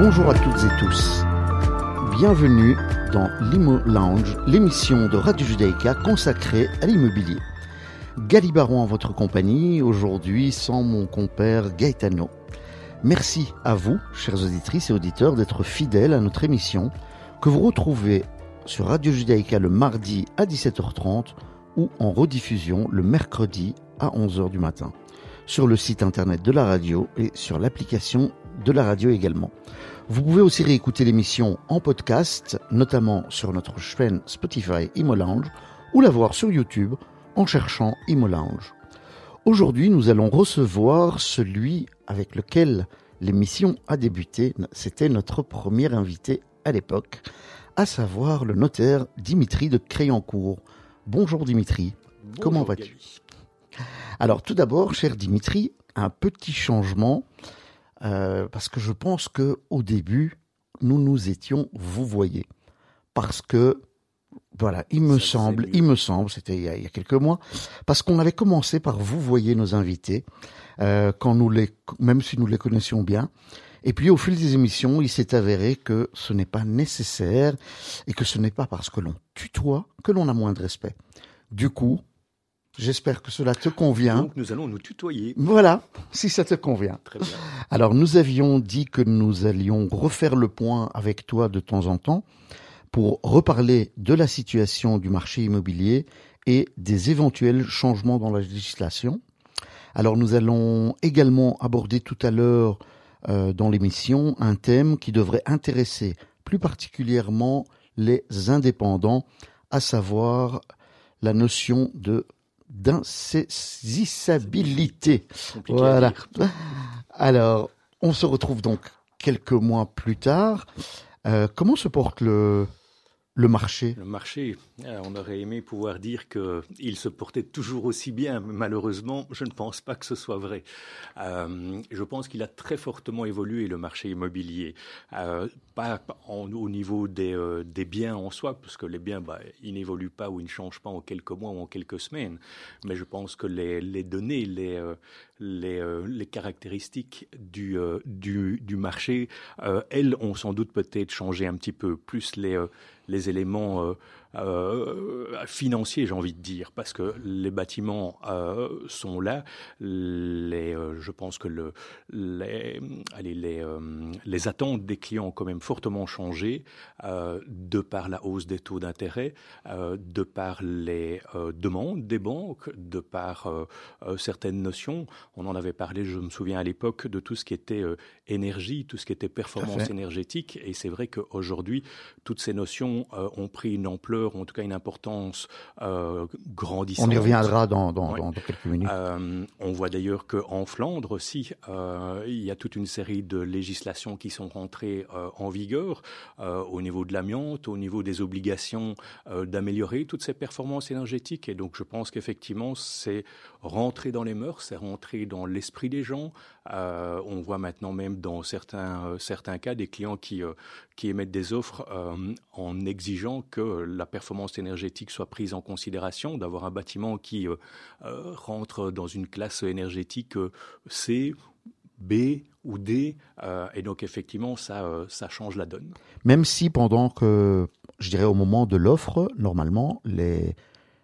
Bonjour à toutes et tous. Bienvenue dans l'Imo Lounge, l'émission de Radio Judaïka consacrée à l'immobilier. Galibaron en votre compagnie, aujourd'hui sans mon compère Gaetano. Merci à vous, chers auditrices et auditeurs, d'être fidèles à notre émission que vous retrouvez sur Radio Judaïka le mardi à 17h30 ou en rediffusion le mercredi à 11h du matin sur le site internet de la radio et sur l'application de la radio également. Vous pouvez aussi réécouter l'émission en podcast, notamment sur notre chaîne Spotify Imo Lounge, ou la voir sur YouTube en cherchant Imo Lounge. Aujourd'hui, nous allons recevoir celui avec lequel l'émission a débuté. C'était notre premier invité à l'époque, à savoir le notaire Dimitri de Créancourt. Bonjour Dimitri, comment vas-tu? Alors tout d'abord, cher Dimitri, un petit changement euh, parce que je pense que au début, nous nous étions vous voyez, parce que voilà, il me semble, il me semble, c'était il, y a quelques mois, parce qu'on avait commencé par vous voyez nos invités, euh, quand nous les, même si nous les connaissions bien. Et puis au fil des émissions, il s'est avéré que ce n'est pas nécessaire et que ce n'est pas parce que l'on tutoie que l'on a moins de respect. Du coup, J'espère que cela te convient. Donc nous allons nous tutoyer. Voilà, si ça te convient. Très bien. Alors nous avions dit que nous allions refaire le point avec toi de temps en temps pour reparler de la situation du marché immobilier et des éventuels changements dans la législation. Alors nous allons également aborder tout à l'heure euh, dans l'émission un thème qui devrait intéresser plus particulièrement les indépendants, à savoir la notion de d'insaisissabilité. Voilà. Alors, on se retrouve donc quelques mois plus tard. Euh, comment se porte le, le marché? Le marché, euh, on aurait aimé pouvoir dire qu'il se portait toujours aussi bien. Malheureusement, je ne pense pas que ce soit vrai. Euh, je pense qu'il a très fortement évolué le marché immobilier. Euh, pas au niveau des, des, biens en soi, parce que les biens, bah, ils n'évoluent pas ou ils ne changent pas en quelques mois ou en quelques semaines. Mais je pense que les, données, les, les, les, caractéristiques du, du, du marché, elles ont sans doute peut-être changé un petit peu. Plus les les éléments euh, euh, financiers, j'ai envie de dire, parce que les bâtiments euh, sont là. Les, je pense que le, les, allez, les, les attentes des clients ont quand même fortement changé de par la hausse des taux d'intérêt, de par les demandes des banques, de par certaines notions. On en avait parlé, je me souviens à l'époque, de tout ce qui était énergie, tout ce qui était performance énergétique. Et c'est vrai qu'aujourd'hui, toutes ces notions euh, ont pris une ampleur, en tout cas une importance euh, grandissante. On y reviendra dans, dans, dans quelques minutes. Euh, on voit d'ailleurs qu'en Flandre aussi, il y a toute une série de législations qui sont rentrées en vigueur au niveau de l'amiante, au niveau des obligations d'améliorer toutes ces performances énergétiques. Et donc je pense qu'effectivement, c'est rentré dans les mœurs, c'est rentré dans l'esprit des gens. on voit maintenant même dans certains, certains cas des clients qui, qui émettent des offres en exigeant que la performance énergétique soit prise en considération, d'avoir un bâtiment qui euh, euh, rentre dans une classe énergétique euh, C, B ou D, et donc effectivement ça, ça change la donne. Même si pendant que, je dirais au moment de l'offre, normalement, les,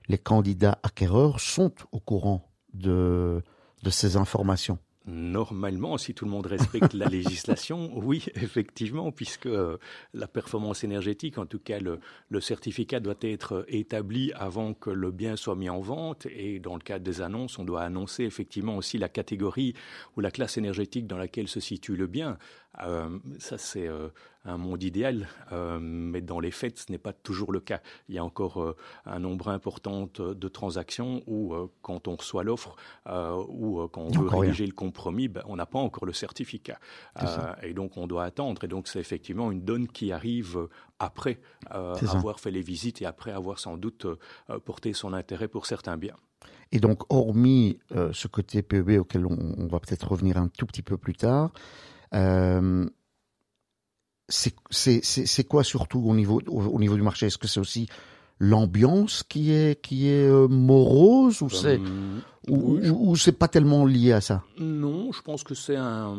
les candidats acquéreurs sont au courant de, de ces informations. Normalement, si tout le monde respecte la législation, oui, effectivement, puisque euh, la performance énergétique, en tout cas le, le, certificat doit être établi avant que le bien soit mis en vente. Et dans le cadre des annonces, on doit annoncer effectivement aussi la catégorie ou la classe énergétique dans laquelle se situe le bien. Euh, ça, c'est euh, un monde idéal, euh, mais dans les faits, ce n'est pas toujours le cas. Il y a encore un nombre important de transactions où, quand on reçoit l'offre ou quand on veut rédiger le compromis, ben, on n'a pas encore le certificat. et donc, on doit attendre. Et donc, c'est effectivement une donne qui arrive après avoir fait les visites et après avoir sans doute porté son intérêt pour certains biens. Et donc, hormis ce côté PEB auquel on va peut-être revenir un tout petit peu plus tard, euh, c'est quoi surtout au niveau, au, niveau du marché? Est-ce que c'est aussi l'ambiance qui est, qui est euh, morose ou c'est ou, ou, c'est pas tellement lié à ça Non, je pense que c'est un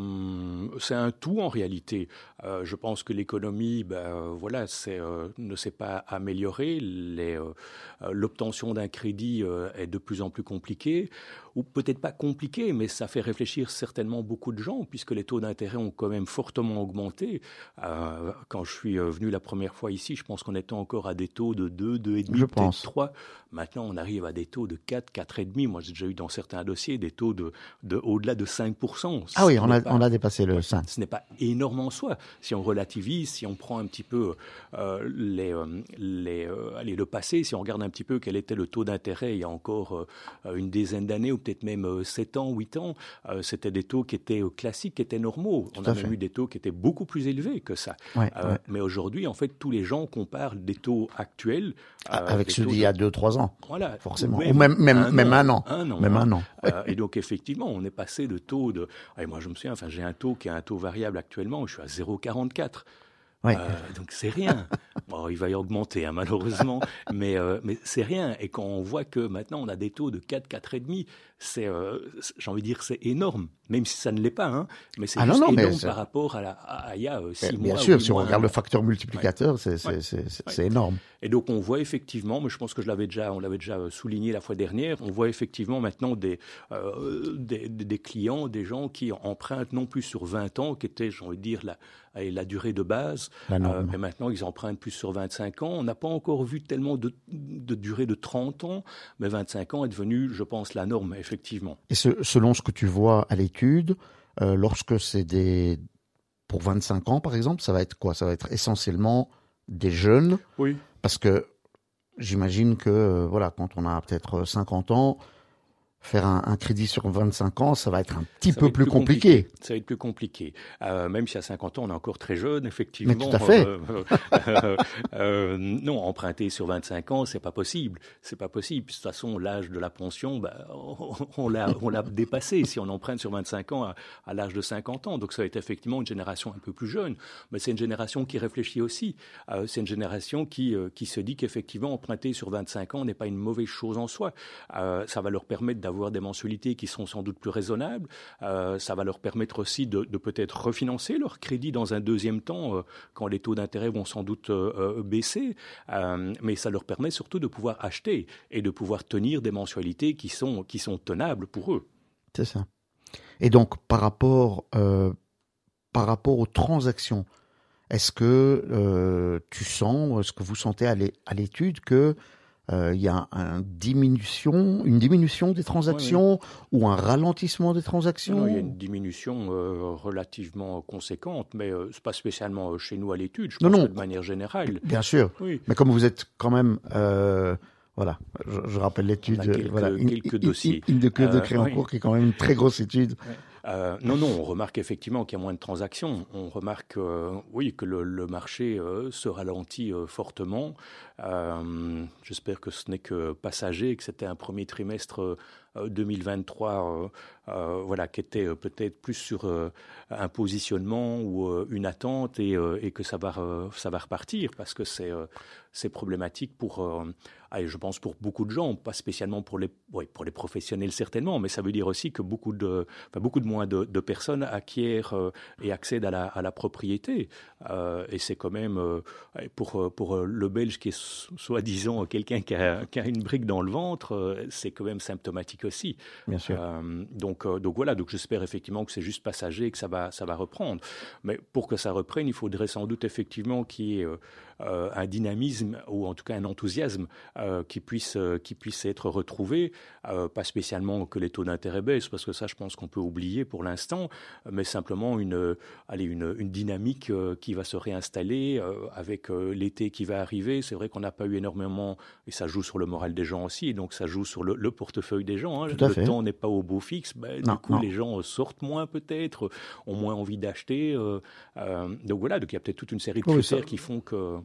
c'est un tout en réalité. Euh, je pense que l'économie, ben, voilà, c'est euh, ne s'est pas améliorée. L'obtention d'un crédit est de plus en plus compliquée ou peut-être pas compliqué, mais ça fait réfléchir certainement beaucoup de gens, puisque les taux d'intérêt ont quand même fortement augmenté. Euh, quand je suis euh, venu la première fois ici, je pense qu'on était encore à des taux de 2, 2,5, peut-être 3. Maintenant, on arrive à des taux de 4, 4,5. Moi, j'ai déjà eu dans certains dossiers des taux de, de au-delà de 5%. Ah oui, on a, on a dépassé le 5. Ce n'est pas énorme en soi. Si on relativise, si on prend un petit peu euh, les, les, allez, le passé, si on regarde un petit peu quel était le taux d'intérêt il y a encore une dizaine d'années peut-être même 7 euh, ans, 8 ans, euh, c'était des taux qui étaient euh, classiques, qui étaient normaux. on a même eu des taux qui étaient beaucoup plus élevés que ça. Mais aujourd'hui, en fait, tous les gens comparent des taux actuels avec ceux d'il y a 2-3 ans. Voilà, forcément. Ou même, même, même un, an. Même un an. et donc, effectivement, on est passé de taux de. Et moi, je me souviens, enfin, j'ai un taux qui est un taux variable actuellement, je suis à 0,44. Euh, donc c'est rien. bon, il va y augmenter hein, malheureusement, mais, euh, mais c'est rien. Et quand on voit que maintenant on a des taux de 4, 4,5, c'est, euh, j'ai envie de dire, c'est énorme. Même si ça ne l'est pas, hein, mais c'est ah juste énorme par rapport à, la, à, il y a 6 mois. Bien sûr, si on regarde le facteur multiplicateur, c'est, c'est, énorme. Et donc on voit effectivement, mais je pense que je l'avais déjà, on l'avait déjà souligné la fois dernière, on voit effectivement maintenant des, des, des, clients, des gens qui empruntent non plus sur 20 ans, qui était, j'ai envie de dire, la, la durée de base. mais euh, maintenant, ils empruntent plus sur 25 ans. On n'a pas encore vu tellement de, durée de 30 ans, mais 25 ans est devenu, je pense, la norme, effectivement. Et selon ce que tu vois à l'étude, euh, lorsque c'est des... Pour 25 ans, par exemple, ça va être quoi? Ça va être essentiellement des jeunes? Oui. Parce que j'imagine que, euh, voilà, quand on a peut-être 50 ans, faire un, crédit sur 25 ans, ça va être un petit peu plus, compliqué. Ça va être plus compliqué. Euh, même si à 50 ans, on est encore très jeune, effectivement. Mais tout à fait. Euh, euh, non, emprunter sur 25 ans, c'est pas possible. C'est pas possible. De toute façon, l'âge de la pension, bah, on, l'a, on l'a dépassé si on emprunte sur 25 ans à, l'âge de 50 ans. Donc ça va être effectivement une génération un peu plus jeune. Mais c'est une génération qui réfléchit aussi. c'est une génération qui, qui se dit qu'effectivement, emprunter sur 25 ans n'est pas une mauvaise chose en soi. ça va leur permettre d'avoir avoir des mensualités qui sont sans doute plus raisonnables. Euh, ça va leur permettre aussi de, peut-être refinancer leur crédit dans un deuxième temps, euh, quand les taux d'intérêt vont sans doute euh, baisser. mais ça leur permet surtout de pouvoir acheter et de pouvoir tenir des mensualités qui sont, qui sont tenables pour eux. C'est ça. Et donc, par rapport, par rapport aux transactions, est-ce que tu sens, est-ce que vous sentez à l'étude que il y a un diminution, une diminution des transactions ou un ralentissement des transactions Il y a une diminution euh, relativement conséquente, mais euh, ce n'est pas spécialement chez nous à l'étude, je pense non, non. de manière générale. Bien sûr, mais comme vous êtes quand même... voilà, je, rappelle l'étude. Voilà, quelques dossiers. Une, de de Créancourt qui est quand même une très grosse étude. Euh, non, non, on remarque effectivement qu'il y a moins de transactions. On remarque, euh, oui, que le, marché euh, se ralentit fortement. J'espère que ce n'est que passager, que c'était un premier trimestre 2023 voilà, qui était peut-être plus sur un positionnement ou une attente et, que ça va, repartir parce que c'est problématique pour, je pense pour beaucoup de gens, pas spécialement pour les, pour les professionnels certainement, mais ça veut dire aussi que beaucoup de, beaucoup de moins de, personnes acquièrent et accèdent à la, à la propriété. et c'est quand même pour, pour le Belge qui est soi-disant quelqu'un qui a, qui a, une brique dans le ventre, c'est quand même symptomatique aussi. Bien sûr. donc, donc voilà, donc j'espère effectivement que c'est juste passager, que ça va, ça va reprendre. Mais pour que ça reprenne, il faudrait sans doute effectivement qu'il y ait euh, un dynamisme ou en tout cas un enthousiasme euh, qui puisse euh, qui puisse être retrouvé, pas spécialement que les taux d'intérêt baissent parce que ça je pense qu'on peut oublier pour l'instant, mais simplement une allez une, une dynamique qui va se réinstaller avec l'été qui va arriver. C'est vrai qu'on n'a pas eu énormément et ça joue sur le moral des gens aussi, donc ça joue sur le, portefeuille des gens. Hein. Le temps n'est pas au beau fixe, ben, du coup les gens sortent moins peut-être, ont moins envie d'acheter. donc voilà, donc il y a peut-être toute une série de critères qui font que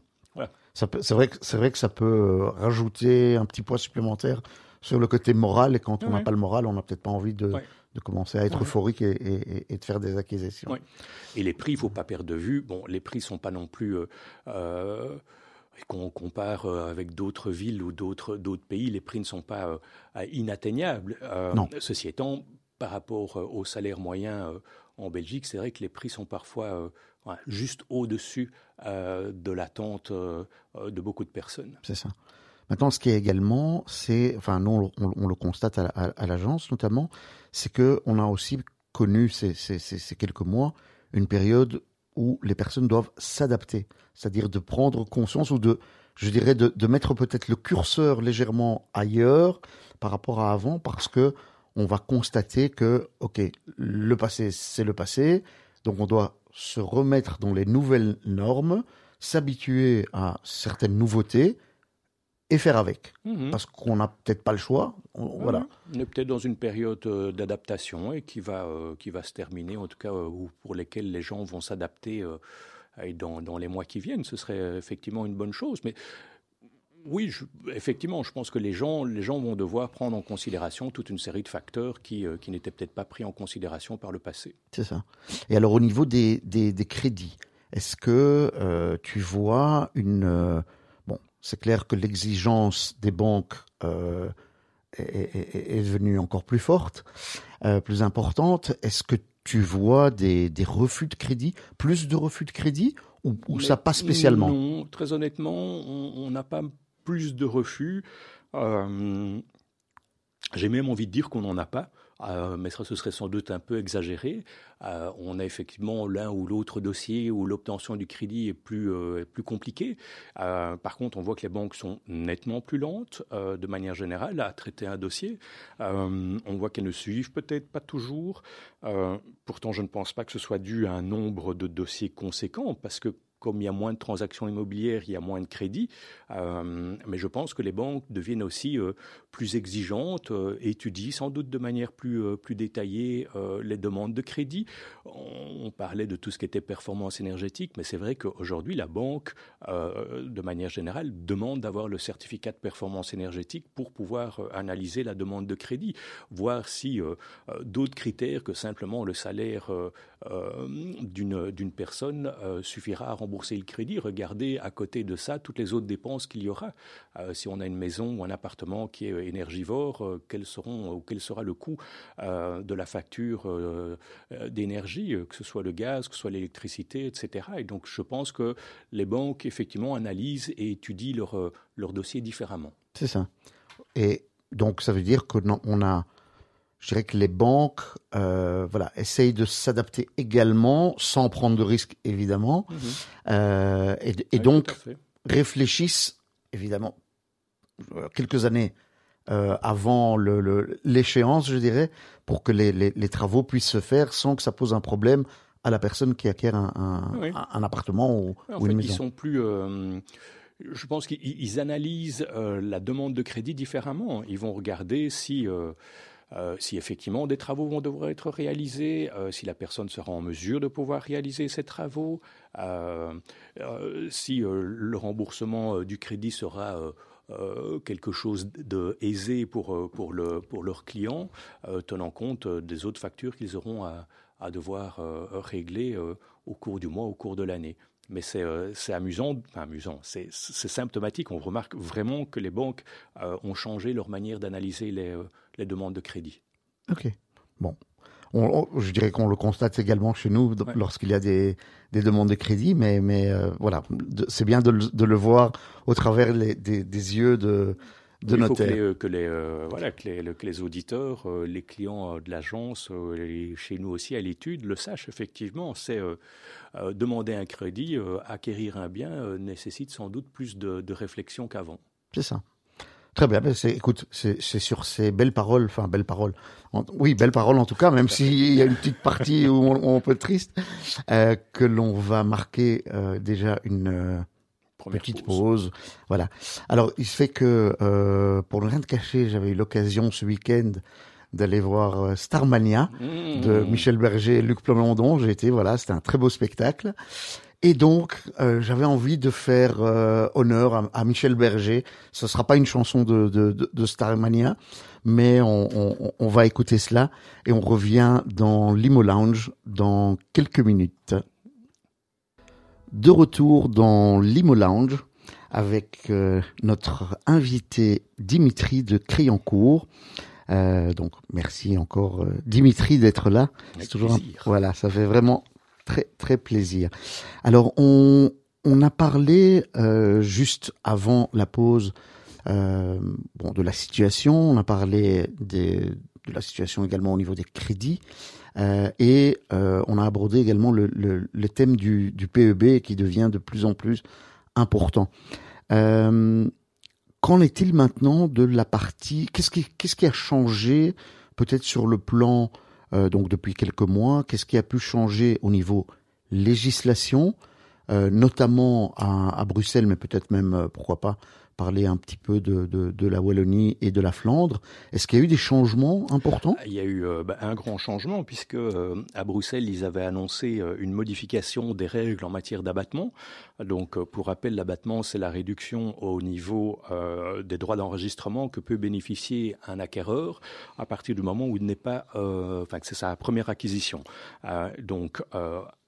c'est vrai, que, vrai que ça peut euh, rajouter un petit poids supplémentaire sur le côté moral. Et quand on n'a pas le moral, on n'a peut-être pas envie de, de commencer à être euphorique et, et, de faire des acquisitions. Et les prix, il ne faut pas perdre de vue. Bon, les prix ne sont pas non plus. Euh, euh qu'on compare avec d'autres villes ou d'autres pays, les prix ne sont pas inatteignables. Ceci étant, par rapport au salaire moyen en Belgique, c'est vrai que les prix sont parfois juste au-dessus de l'attente de beaucoup de personnes. C'est ça. Maintenant, ce qui est également, c'est, enfin, nous, on, le constate à, l'agence notamment, c'est que on a aussi connu ces, quelques mois une période où les personnes doivent s'adapter, c'est-à-dire de prendre conscience ou de, je dirais, de, mettre peut-être le curseur légèrement ailleurs par rapport à avant, parce que on va constater que, ok, le passé, c'est le passé, donc on doit se remettre dans les nouvelles normes, s'habituer à certaines nouveautés, et faire avec. Mhm. Parce qu'on n'a peut-être pas le choix. On, voilà. On est peut-être dans une période euh, d'adaptation et qui va, euh, qui va se terminer, en tout cas, euh, pour lesquelles les gens vont s'adapter dans, dans, les mois qui viennent. Ce serait effectivement une bonne chose. Mais oui, effectivement, je pense que les gens, les gens vont devoir prendre en considération toute une série de facteurs qui, qui n'étaient peut-être pas pris en considération par le passé. C'est ça. Et alors, au niveau des, des, des crédits, est-ce que tu vois une c'est clair que l'exigence des banques euh, est, devenue encore plus forte, euh, plus importante. Est-ce que tu vois des, refus de crédit, plus de refus de crédit, ou, ça passe spécialement? Non, très honnêtement, on n'a pas plus de refus. Euh, j'ai même envie de dire qu'on n'en a pas. Euh, mais ça, ce serait sans doute un peu exagéré. Euh, on a effectivement l'un ou l'autre dossier où l'obtention du crédit est plus, plus compliquée. par contre, on voit que les banques sont nettement plus lentes, de manière générale, à traiter un dossier. on voit qu'elles ne suivent peut-être pas toujours. pourtant, je ne pense pas que ce soit dû à un nombre de dossiers conséquents, parce que comme il y a moins de transactions immobilières, il y a moins de crédits. Euh, mais je pense que les banques deviennent aussi euh, plus exigeantes, euh, étudient sans doute de manière plus, plus détaillée les demandes de crédit. On, parlait de tout ce qui était performance énergétique, mais c'est vrai qu'aujourd'hui, la banque, de manière générale, demande d'avoir le certificat de performance énergétique pour pouvoir analyser la demande de crédit, voir si d'autres critères que simplement le salaire d'une personne suffira à rembourser le crédit, regardez à côté de ça toutes les autres dépenses qu'il y aura. Euh, si on a une maison ou un appartement qui est énergivore, euh, quels seront ou quel sera le coût euh, de la facture d'énergie, que ce soit le gaz, que ce soit l'électricité, etc. Et donc je pense que les banques effectivement analysent et étudient leur, leur dossier différemment. C'est ça. Et donc ça veut dire que on a je dirais que les banques euh, voilà, essayent de s'adapter également, sans prendre de risques évidemment, mhm. euh, et, donc réfléchissent évidemment euh, quelques années avant l'échéance, je dirais, pour que les, travaux puissent se faire sans que ça pose un problème à la personne qui acquiert un, appartement ou, une maison. Ils sont plus je pense qu'ils analysent la demande de crédit différemment. Ils vont regarder si euh, si effectivement des travaux vont devoir être réalisés, euh, si la personne sera en mesure de pouvoir réaliser ces travaux, euh, si le remboursement du crédit sera quelque chose de aisé pour, pour, le, leurs clients, tenant compte des autres factures qu'ils auront à, à devoir régler au cours du mois, au cours de l'année. Mais c'est amusant, enfin amusant, c'est symptomatique. On remarque vraiment que les banques ont changé leur manière d'analyser les, les demandes de crédit. Ok. Bon. je dirais qu'on le constate également chez nous lorsqu'il y a des, des, demandes de crédit, mais, mais euh, voilà, c'est bien de, de, le voir au travers des, des, yeux de, de Il faut que les, que les euh, voilà, que les, que les auditeurs, euh, les clients de l'agence, chez nous aussi à l'étude, le sachent effectivement. C'est demander un crédit, acquérir un bien nécessite sans doute plus de, de réflexion qu'avant. C'est ça. Très bien. Ben, écoute, c'est sur ces belles paroles, enfin belles paroles. oui, belles paroles en tout cas, même s'il y a une petite partie où on, peut être triste, euh, que l'on va marquer euh, déjà une euh, petite pause. Voilà. Alors, il se fait que pour ne rien te cacher, j'avais eu l'occasion ce week-end d'aller voir Starmania mmh. de Michel Berger et Luc Plamondon. J'ai été, voilà, c'était un très beau spectacle. Et donc, euh, j'avais envie de faire euh, honneur à, Michel Berger. Ce sera pas une chanson de, de, de, Starmania, mais on, on, on, va écouter cela et on revient dans Limo Lounge dans quelques minutes. De retour dans Limo Lounge avec notre invité Dimitri de Criancourt. donc merci encore Dimitri d'être là. C'est toujours un... voilà, ça fait vraiment très très plaisir. Alors on on a parlé juste avant la pause euh, bon, de la situation, on a parlé de la situation également au niveau des crédits, euh, et euh, on a abordé également le, le, thème du, du, PEB qui devient de plus en plus important. Qu'en est-il maintenant de la partie Qu'est-ce qui, qu'est-ce qui a changé peut-être sur le plan donc depuis quelques mois Qu'est-ce qui a pu changer au niveau législation, notamment à, à Bruxelles, mais peut-être même pourquoi pas parler un petit peu de, la Wallonie et de la Flandre. Est-ce qu'il y a eu des changements importants? Il y a eu euh, bah, un grand changement puisque euh, à Bruxelles, ils avaient annoncé euh, une modification des règles en matière d'abattement. Donc, pour rappel, l'abattement, c'est la réduction au niveau des droits d'enregistrement que peut bénéficier un acquéreur à partir du moment où il n'est pas, enfin, que c'est sa première acquisition. donc,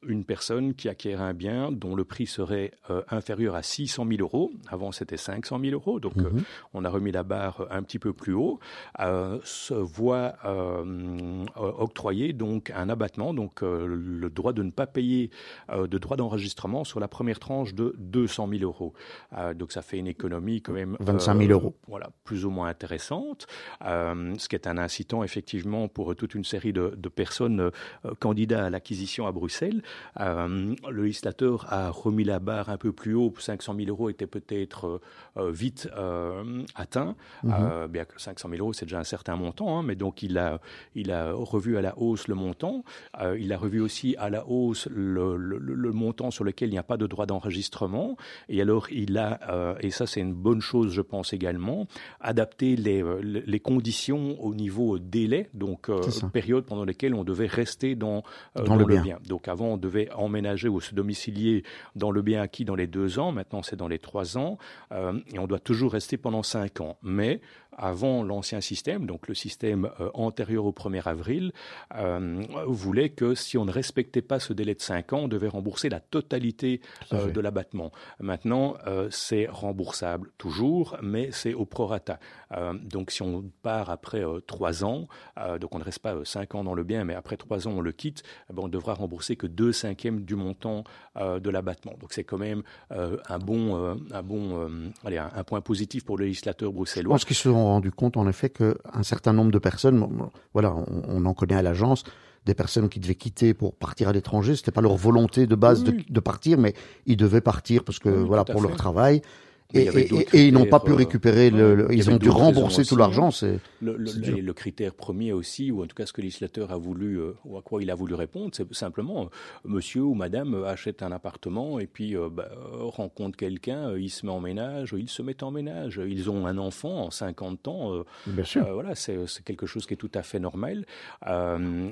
une personne qui acquiert un bien dont le prix serait euh, inférieur à 600 000 euros, avant c'était 500 000 euros, donc euh, mhm. on a remis la barre un petit peu plus haut, euh, se voit octroyer donc un abattement, donc le droit de ne pas payer de droit d'enregistrement sur la première tranche de 200 000 euros. donc ça fait une économie quand même 25 000 euros. Voilà, plus ou moins intéressante, ce qui est un incitant effectivement pour toute une série de, de personnes candidats à l'acquisition à Bruxelles. Euh, le législateur a remis la barre un peu plus haut. 500 000 euros était peut-être euh, vite euh, atteint. Mhm. bien que 500 000 euros, c'est déjà un certain montant, hein, mais donc il a, il a revu à la hausse le montant. il a revu aussi à la hausse le, le, montant sur lequel il n'y a pas de droit d'enregistrement. Et alors, il a, et ça c'est une bonne chose, je pense également, adapté les, les conditions au niveau délai, donc période pendant laquelle on devait rester dans, dans, le, bien. Donc avant, devait emménager ou se domicilier dans le bien acquis dans les deux ans. Maintenant, c'est dans les trois ans. Euh, et on doit toujours rester pendant cinq ans. Mais avant l'ancien système, donc le système euh, antérieur au 1er avril, euh, voulait que si on ne respectait pas ce délai de 5 ans, on devait rembourser la totalité euh, de l'abattement. Maintenant, c'est remboursable toujours, mais c'est au prorata. donc si on part après 3 ans, donc on ne reste pas 5 ans dans le bien, mais après 3 ans on le quitte, eh ben, on devra rembourser que 2 cinquièmes du montant de l'abattement. Donc c'est quand même un bon, un, bon allez, un, point positif pour le législateur bruxellois rendu compte en effet qu'un certain nombre de personnes, voilà, on, en connaît à l'agence, des personnes qui devaient quitter pour partir à l'étranger, c'était pas leur volonté de base de, partir, mais ils devaient partir parce que voilà pour leur travail. Et, ils n'ont pas pu euh, récupérer le, ils ont dû rembourser tout l'argent. C'est le, le, critère premier aussi, ou en tout cas ce que le législateur a voulu, euh, ou à quoi il a voulu répondre, c'est simplement euh, monsieur ou madame achète un appartement et puis bah, rencontre quelqu'un, il se met en ménage, il se met en ménage, ils ont un enfant en 50 ans. Bien sûr. voilà, c'est quelque chose qui est tout à fait normal.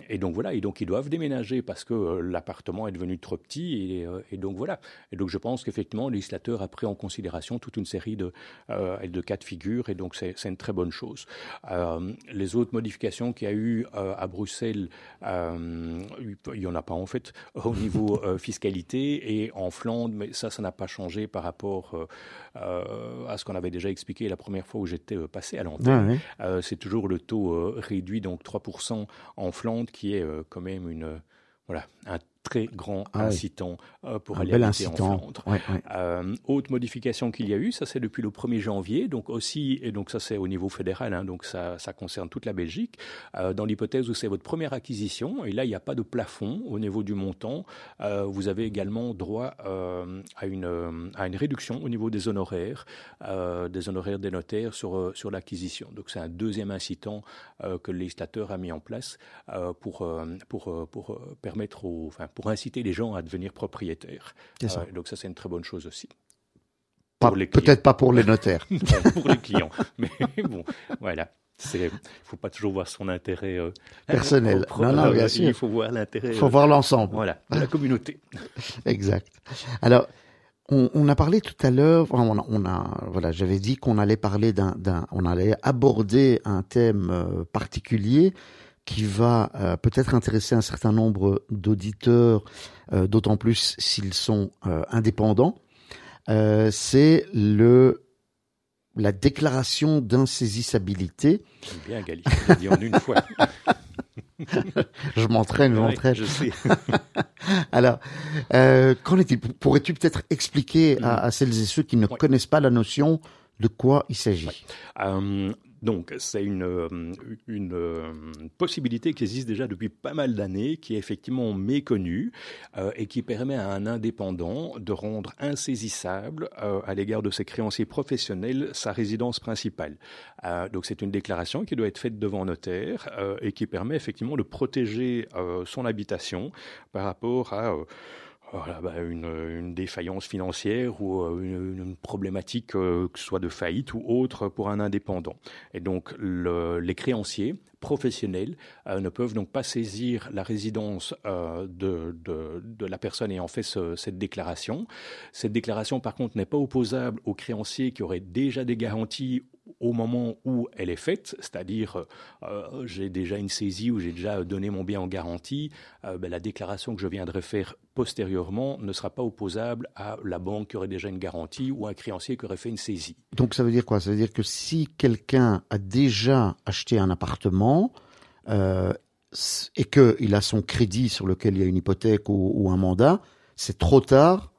et donc voilà, et donc ils doivent déménager parce que l'appartement est devenu trop petit et, et, donc voilà. Et donc je pense qu'effectivement le législateur a pris en considération tout une série de, euh, de cas de figure, et donc c'est une très bonne chose. Euh, les autres modifications qu'il y a eu euh, à Bruxelles, il n'y en a pas en fait au niveau fiscalité, et en Flandre, mais ça, ça n'a pas changé par rapport à ce qu'on avait déjà expliqué la première fois où j'étais passé à l'antenne. Ah c'est toujours le taux réduit, donc 3% en Flandre, qui est quand même une voilà, un très grand ah incitant euh, pour aller habiter en Flandre. Euh, autre modification qu'il y a eu, ça c'est depuis le 1er janvier, donc aussi, et donc ça c'est au niveau fédéral, hein, donc ça, ça, concerne toute la Belgique, euh, dans l'hypothèse où c'est votre première acquisition, et là il n'y a pas de plafond au niveau du montant, vous avez également droit à, une, à une réduction au niveau des honoraires, des honoraires des notaires sur, sur l'acquisition. Donc c'est un deuxième incitant que le législateur a mis en place pour, pour, pour permettre aux... Enfin, pour inciter les gens à devenir propriétaires. Euh, donc ça, c'est une très bonne chose aussi. Peut-être pas pour les notaires. pour les clients. Mais bon, voilà. Il ne faut pas toujours voir son intérêt euh, personnel. non, non, bien sûr. Il faut voir l'intérêt. Il faut voir l'ensemble. Voilà, de la communauté. exact. Alors, on, a parlé tout à l'heure. On a, voilà, j'avais dit qu'on allait parler d'un, on allait aborder un thème euh, particulier qui va euh, peut-être intéresser un certain nombre d'auditeurs, euh, d'autant plus s'ils sont euh, indépendants. euh, c'est le la déclaration d'insaisissabilité. J'aime bien Gali, je dit en une fois. je m'entraîne, je m'entraîne. je sais. Alors, euh, qu'en est-il? Pourrais-tu peut-être expliquer à, mm. celles et ceux qui ne connaissent pas la notion de quoi il s'agit? Euh, donc, c'est une, euh, une euh, possibilité qui existe déjà depuis pas mal d'années, qui est effectivement méconnue euh, et qui permet à un indépendant de rendre insaisissable à l'égard de ses créanciers professionnels sa résidence principale. donc, c'est une déclaration qui doit être faite devant notaire et qui permet effectivement de protéger son habitation par rapport à bah, une, une, défaillance financière ou euh, une, problématique, euh, que ce soit de faillite ou autre, pour un indépendant. Et donc, le, les créanciers professionnels euh, ne peuvent donc pas saisir la résidence de, de, la personne ayant fait ce, cette déclaration. Cette déclaration, par contre, n'est pas opposable aux créanciers qui auraient déjà des garanties au moment où elle est faite, c'est-à-dire euh, j'ai déjà une saisie ou j'ai déjà donné mon bien en garantie, euh, ben, la déclaration que je viendrai faire postérieurement ne sera pas opposable à la banque qui aurait déjà une garantie ou un créancier qui aurait fait une saisie. Donc ça veut dire quoi? Ça veut dire que si quelqu'un a déjà acheté un appartement euh, et qu'il a son crédit sur lequel il y a une hypothèque ou un mandat, c'est trop tard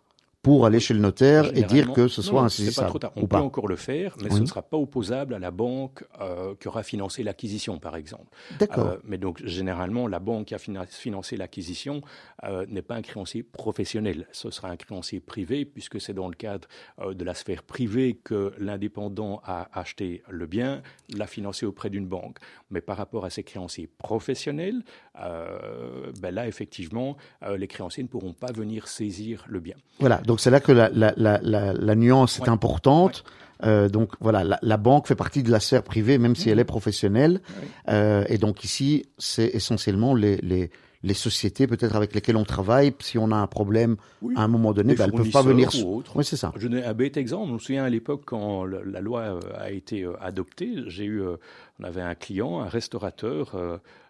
pour aller chez le notaire et dire que ce soit insaisissable. On peut encore le faire, mais ce ne sera pas opposable à la banque euh, qui aura financé l'acquisition, par exemple. D'accord. Euh, mais donc, généralement, la banque qui a financé l'acquisition euh, n'est pas un créancier professionnel. Ce sera un créancier privé, puisque c'est dans le cadre de la sphère privée que l'indépendant a acheté le bien, l'a financé auprès d'une banque. Mais par rapport à ces créanciers professionnels, ben là, effectivement, les créanciers ne pourront pas venir saisir le bien. Voilà. Donc c'est là que la, la, la, la nuance est importante. Euh, donc voilà, la, la, banque fait partie de la sphère privée, même si elle est professionnelle. Euh, et donc ici, c'est essentiellement les, les, les sociétés peut-être avec lesquelles on travaille. Si on a un problème à un moment donné, ben, elles ne peuvent pas venir. Oui, c'est ça. Je donne un bête exemple. Je me souviens à l'époque quand la loi euh, a été euh, adoptée, j'ai eu, euh, on avait un client, un restaurateur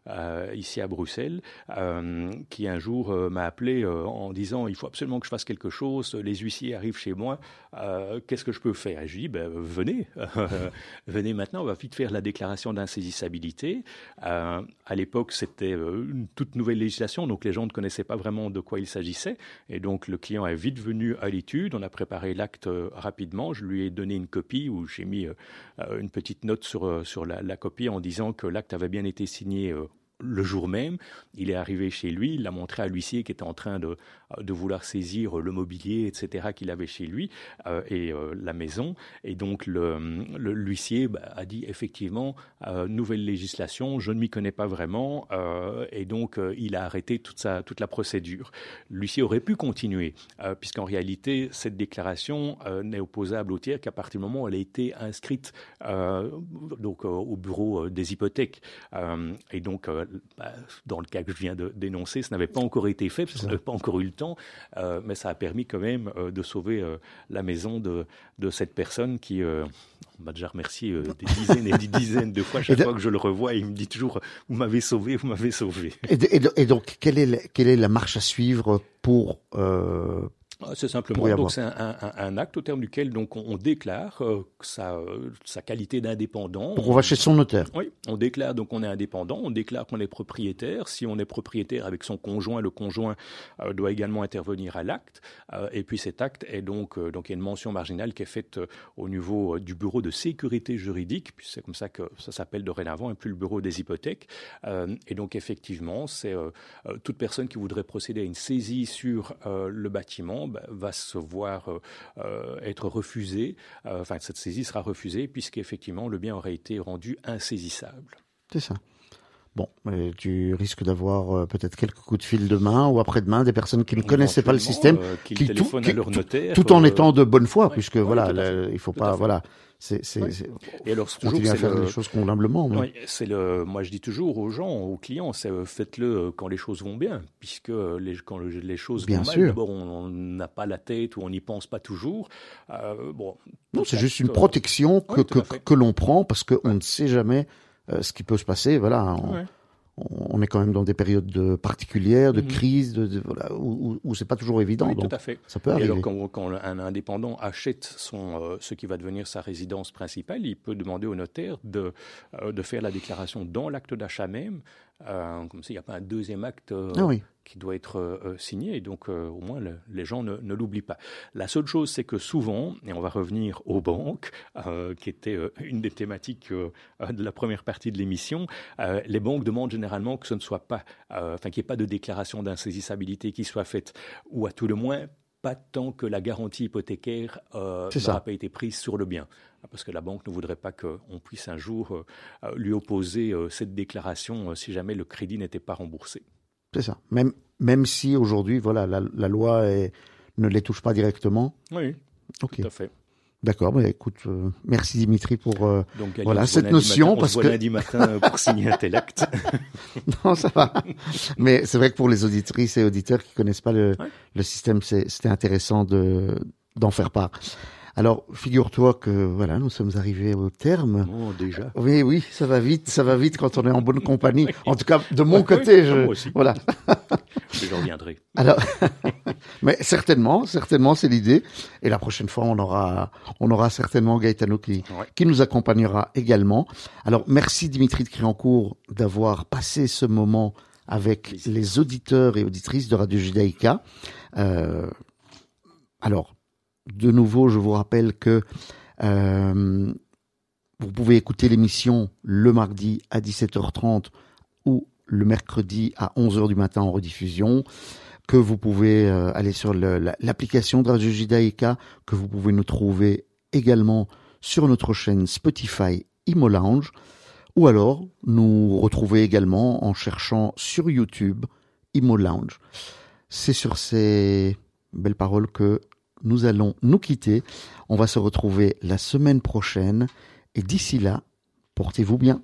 euh, ici à Bruxelles, euh, qui un jour euh, m'a appelé en disant il faut absolument que je fasse quelque chose, les huissiers arrivent chez moi, qu'est-ce que je peux faire? Et je lui dis ben, venez, venez maintenant, on va vite faire la déclaration d'insaisissabilité. à l'époque, c'était une toute nouvelle législation, donc les gens ne connaissaient pas vraiment de quoi il s'agissait, et donc le client est vite venu à l'étude, on a préparé l'acte rapidement, je lui ai donné une copie où j'ai mis une petite note sur, sur la, la, copie en disant que l'acte avait bien été signé le jour même, il est arrivé chez lui, il l'a montré à l'huissier qui était en train de, de vouloir saisir le mobilier, etc., qu'il avait chez lui euh, et euh, la maison. Et donc l'huissier bah, a dit effectivement, euh, nouvelle législation, je ne m'y connais pas vraiment, et donc il a arrêté toute, sa, toute la procédure. L'huissier aurait pu continuer, puisqu'en réalité, cette déclaration n'est opposable au tiers qu'à partir du moment où elle a été inscrite donc, au bureau des hypothèques. et donc, bah, dans le cas que je viens de dénoncer, ça n'avait pas encore été fait, parce qu'on n'avait pas encore eu le temps, euh, mais ça a permis quand même euh, de sauver euh, la maison de, de cette personne qui m'a déjà remercié des dizaines et des dizaines de fois. Chaque fois que je le revois, il me dit toujours Vous m'avez sauvé, vous m'avez sauvé. Et, donc, quelle est, quelle est la marche à suivre pour, c'est simplement donc c'est un, un, un, acte au terme duquel donc on, déclare euh, sa, sa qualité d'indépendant. On va chez son notaire. Oui, on déclare donc on est indépendant, on déclare qu'on est propriétaire. Si on est propriétaire avec son conjoint, le conjoint euh, doit également intervenir à l'acte. Euh, et puis cet acte est donc donc il y a une mention marginale qui est faite au niveau du bureau de sécurité juridique, puis c'est comme ça que ça s'appelle dorénavant, et plus le bureau des hypothèques. et donc effectivement, c'est toute personne qui voudrait procéder à une saisie sur le bâtiment bah, va se voir euh, euh, être refusé, euh, enfin cette saisie sera refusée puisqu'effectivement le bien aurait été rendu insaisissable. C'est ça. Bon, mais tu risques d'avoir peut-être quelques coups de fil demain ou après-demain des personnes qui ne connaissaient pas le système, qui, à leur notaire, tout, en étant de bonne foi, puisque voilà, il faut pas, voilà, c'est, c'est, Et alors, toujours, à faire les choses convenablement. Oui, c'est le, moi, je dis toujours aux gens, aux clients, c'est euh, faites-le euh, quand les choses vont bien, puisque les, quand les choses bien vont sûr. mal, d'abord, on n'a pas la tête ou on n'y pense pas toujours. Euh, bon. Non, c'est juste une protection que, que, que, l'on prend parce qu'on ne sait jamais ce qui peut se passer. Voilà. on est quand même dans des périodes de particulières, de de- voilà, où, où- où c'est pas toujours évident. Oui, donc tout à fait. ça peut Et arriver. alors, quand, quand un indépendant achète son, euh, ce qui va devenir sa résidence principale, il peut demander au notaire de, euh, de faire la déclaration dans l'acte d'achat même, euh, comme s'il n'y a pas un deuxième acte euh, Ah oui. qui doit être euh, euh, signé. Et donc, au moins, le- les gens ne, ne l'oublient pas. La seule chose, c'est que souvent, et on va revenir aux banques, qui était une des thématiques de la première partie de l'émission, les banques demandent généralement que ce ne soit pas, enfin, qu'il n'y ait pas de déclaration d'insaisissabilité qui soit faite, ou à tout le moins, pas tant que la garantie hypothécaire euh, n'aura pas été prise sur le bien. Parce que la banque ne voudrait pas qu'on puisse un jour euh, euh, lui opposer euh, cette déclaration si jamais le crédit n'était pas remboursé. C'est ça. Même, même si aujourd'hui, voilà, la, la loi est- ne les touche pas directement. Oui, tout à fait. D'accord. Bah, écoute, euh, merci Dimitri pour. euh, Donc, Voilà, cette notion, matin- on parce se que- lundi matin euh, pour signer un tel acte. Non, ça va. Mais c'est vrai que pour les auditrices et auditeurs qui connaissent pas le, Ouais. le système, c'était intéressant de d'en faire part. Alors, figure-toi que voilà, nous sommes arrivés au terme. Bon, déjà. Oui, oui, ça va vite, ça va vite quand on est en bonne compagnie. En tout cas, de mon côté, oui, je, moi aussi. voilà. J'en reviendrai. Alors, mais certainement, certainement, c'est l'idée. Et la prochaine fois, on aura, on aura certainement Gaetano qui, Ouais. qui nous accompagnera également. Alors, merci Dimitri de Criancourt d'avoir passé ce moment avec les auditeurs et auditrices de Radio Judaïka. Euh, alors, de nouveau, je vous rappelle que euh, vous pouvez écouter l'émission le mardi à 17h30 ou le mercredi à 11h du matin en rediffusion, que vous pouvez euh, aller sur le- la- l'application de Radio Judaïka, que vous pouvez nous trouver également sur notre chaîne Spotify Imo Lounge, ou alors nous retrouver également en cherchant sur YouTube Imo Lounge. C'est sur ces belles paroles que nous allons nous quitter. On va se retrouver la semaine prochaine et d'ici là, portez-vous bien.